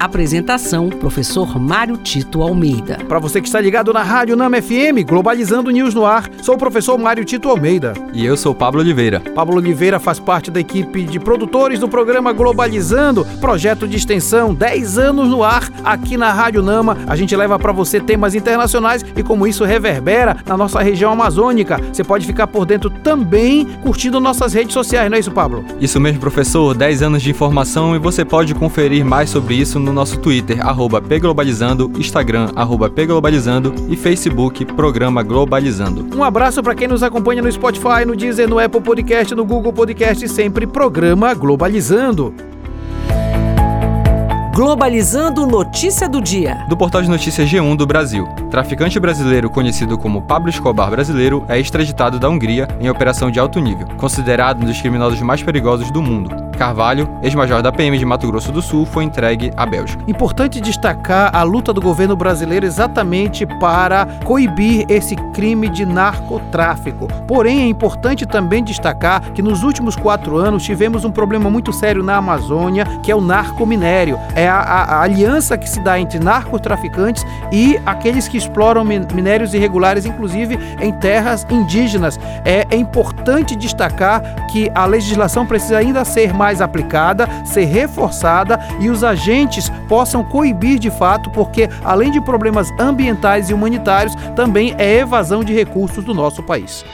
Apresentação: Professor Mário Tito Almeida. Para você que está ligado na Rádio Nama FM, Globalizando News no ar, sou o professor Mário Tito Almeida. E eu sou Pablo Oliveira. Pablo Oliveira faz parte da equipe de produtores do programa Globalizando, projeto de extensão 10 anos no ar aqui na Rádio Nama. A gente leva para você temas internacionais e como isso reverbera na nossa região amazônica. Você pode ficar por dentro também curtindo nossas redes sociais, não é isso, Pablo? Isso mesmo, professor. 10 anos de informação e você pode conferir mais sobre isso no no nosso Twitter, arroba pglobalizando, Instagram, arroba pglobalizando e Facebook, Programa Globalizando. Um abraço para quem nos acompanha no Spotify, no Deezer, no Apple Podcast, no Google Podcast, sempre Programa Globalizando. Globalizando notícia do dia. Do portal de notícias G1 do Brasil. Traficante brasileiro conhecido como Pablo Escobar brasileiro é extraditado da Hungria em operação de alto nível, considerado um dos criminosos mais perigosos do mundo. Carvalho, ex-major da PM de Mato Grosso do Sul, foi entregue à Bélgica. Importante destacar a luta do governo brasileiro exatamente para coibir esse crime de narcotráfico. Porém, é importante também destacar que nos últimos quatro anos tivemos um problema muito sério na Amazônia, que é o narcominério. É a, a, a aliança que se dá entre narcotraficantes e aqueles que exploram minérios irregulares, inclusive em terras indígenas. É, é importante destacar que a legislação precisa ainda ser mais mais aplicada, ser reforçada e os agentes possam coibir de fato, porque além de problemas ambientais e humanitários, também é evasão de recursos do nosso país.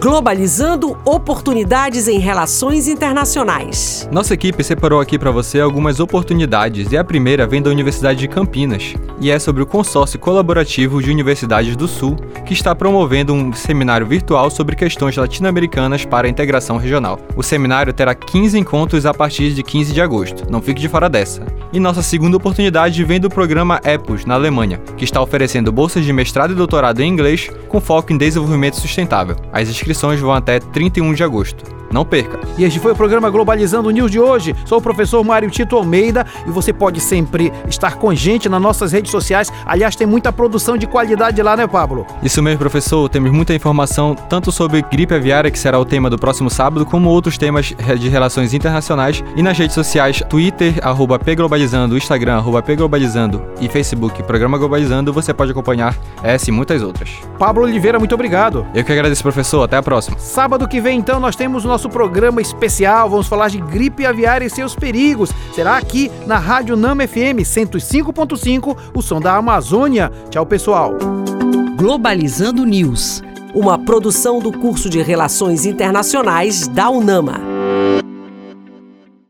Globalizando oportunidades em relações internacionais. Nossa equipe separou aqui para você algumas oportunidades e a primeira vem da Universidade de Campinas e é sobre o consórcio colaborativo de universidades do Sul, que está promovendo um seminário virtual sobre questões latino-americanas para a integração regional. O seminário terá 15 encontros a partir de 15 de agosto. Não fique de fora dessa. E nossa segunda oportunidade vem do programa EPOS na Alemanha, que está oferecendo bolsas de mestrado e doutorado em inglês com foco em desenvolvimento sustentável. As inscrições vão até 31 de agosto. Não perca. E este foi o programa Globalizando News de hoje. Sou o professor Mário Tito Almeida e você pode sempre estar com a gente nas nossas redes sociais. Aliás, tem muita produção de qualidade lá, né, Pablo? Isso mesmo, professor. Temos muita informação tanto sobre gripe aviária, que será o tema do próximo sábado, como outros temas de relações internacionais. E nas redes sociais, Twitter, arroba pglobalizando, Instagram, arroba pglobalizando e Facebook, Programa Globalizando, você pode acompanhar essa e muitas outras. Pablo Oliveira, muito obrigado. Eu que agradeço, professor. Até a próxima. Sábado que vem, então, nós temos o nosso nosso programa especial. Vamos falar de gripe aviária e seus perigos. Será aqui na Rádio Nama FM 105.5, o som da Amazônia. Tchau, pessoal. Globalizando News, uma produção do curso de Relações Internacionais da UNAMA.